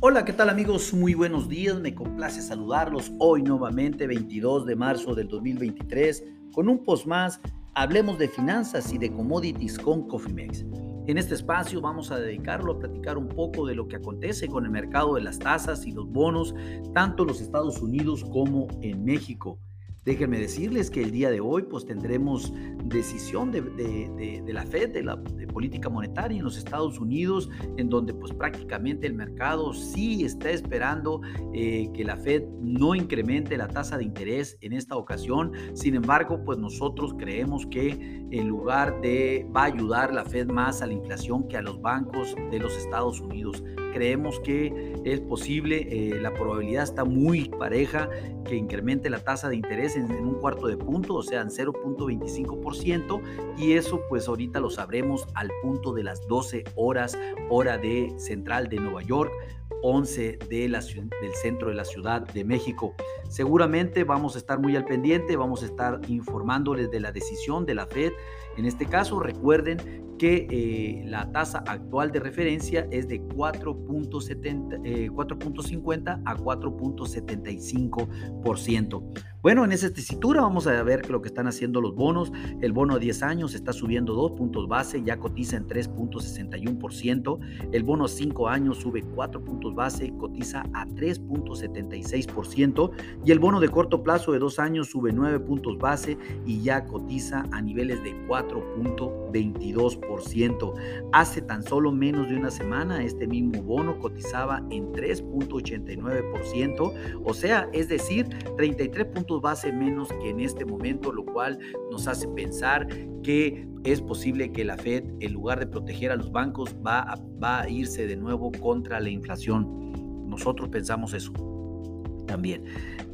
Hola, ¿qué tal amigos? Muy buenos días, me complace saludarlos hoy nuevamente 22 de marzo del 2023 con un post más, hablemos de finanzas y de commodities con Cofimex. En este espacio vamos a dedicarlo a platicar un poco de lo que acontece con el mercado de las tasas y los bonos, tanto en los Estados Unidos como en México. Déjenme decirles que el día de hoy pues tendremos decisión de, la Fed, de la política monetaria en los Estados Unidos, en donde pues prácticamente el mercado sí está esperando eh, que la Fed no incremente la tasa de interés en esta ocasión. Sin embargo, pues nosotros creemos que en lugar de va a ayudar la Fed más a la inflación que a los bancos de los Estados Unidos creemos que es posible, eh, la probabilidad está muy pareja que incremente la tasa de interés en, un cuarto de punto, o sea, en 0.25%, y eso pues ahorita lo sabremos al punto de las 12 horas, hora de central de Nueva York. 11 de la, del centro de la Ciudad de México. Seguramente vamos a estar muy al pendiente, vamos a estar informándoles de la decisión de la Fed. En este caso, recuerden que eh, la tasa actual de referencia es de 4.50 eh, a 4.75%. Bueno, en esa tesitura vamos a ver lo que están haciendo los bonos. El bono a 10 años está subiendo 2 puntos base, ya cotiza en 3.61%. El bono a 5 años sube 4 puntos base, cotiza a 3.76%. Y el bono de corto plazo de 2 años sube 9 puntos base y ya cotiza a niveles de 4.22%. Hace tan solo menos de una semana este mismo bono cotizaba en 3.89%, o sea, es decir, 33 puntos base menos que en este momento, lo cual nos hace pensar que es posible que la Fed, en lugar de proteger a los bancos, va a, va a irse de nuevo contra la inflación. Nosotros pensamos eso también.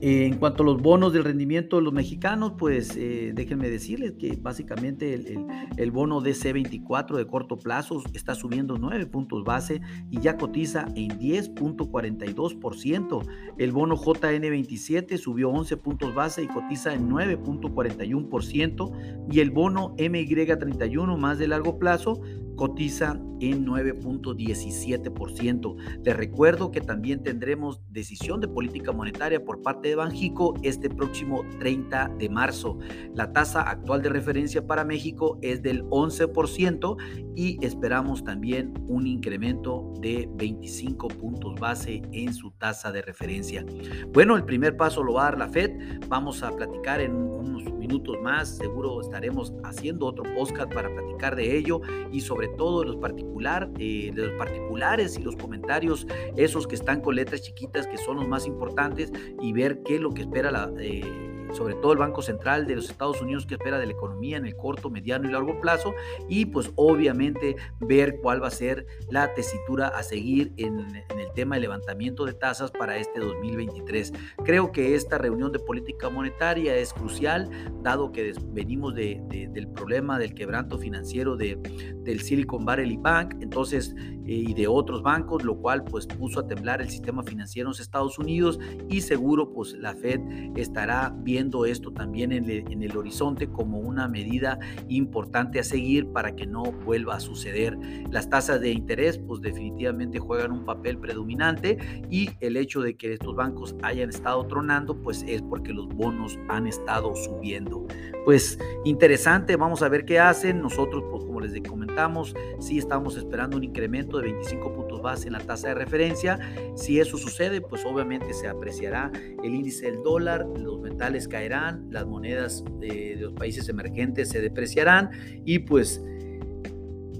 Eh, en cuanto a los bonos del rendimiento de los mexicanos, pues eh, déjenme decirles que básicamente el, el, bono DC24 de corto plazo está subiendo 9 puntos base y ya cotiza en 10.42%. El bono JN27 subió 11 puntos base y cotiza en 9.41%. Y el bono MY31 más de largo plazo cotiza en 9.17%. Les recuerdo que también tendremos decisión de política monetaria por parte de Banjico este próximo 30 de marzo. La tasa actual de referencia para México es del 11% y esperamos también un incremento de 25 puntos base en su tasa de referencia. Bueno, el primer paso lo va a dar la Fed. Vamos a platicar en unos minutos más. Seguro estaremos haciendo otro podcast para platicar de ello y sobre todo de los, particular, eh, los particulares y los comentarios, esos que están con letras chiquitas, que son los más importantes, y ver qué es lo que espera la... Eh, sobre todo el Banco Central de los Estados Unidos que espera de la economía en el corto, mediano y largo plazo y pues obviamente ver cuál va a ser la tesitura a seguir en, el tema de levantamiento de tasas para este 2023. Creo que esta reunión de política monetaria es crucial dado que venimos de, del problema del quebranto financiero de, del Silicon Valley Bank, entonces eh, y de otros bancos, lo cual pues puso a temblar el sistema financiero en los Estados Unidos y seguro pues la Fed estará viendo esto también en el, horizonte como una medida importante a seguir para que no vuelva a suceder. Las tasas de interés pues definitivamente juegan un papel predominante y el hecho de que estos bancos hayan estado tronando pues es porque los bonos han estado subiendo. Pues interesante, vamos a ver qué hacen. Nosotros pues como les comentamos, sí estamos esperando un incremento de 25 puntos base en la tasa de referencia. Si eso sucede, pues obviamente se apreciará el índice del dólar, los metales caerán, las monedas de, los países emergentes se depreciarán y pues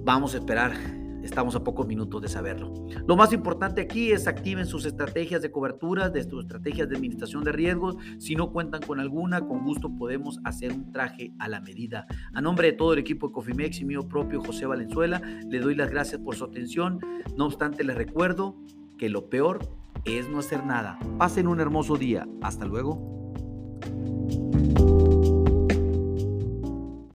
vamos a esperar Estamos a pocos minutos de saberlo. Lo más importante aquí es activen sus estrategias de cobertura, de sus estrategias de administración de riesgos. Si no cuentan con alguna, con gusto podemos hacer un traje a la medida. A nombre de todo el equipo de Cofimex y mío propio José Valenzuela, le doy las gracias por su atención. No obstante, les recuerdo que lo peor es no hacer nada. Pasen un hermoso día. Hasta luego.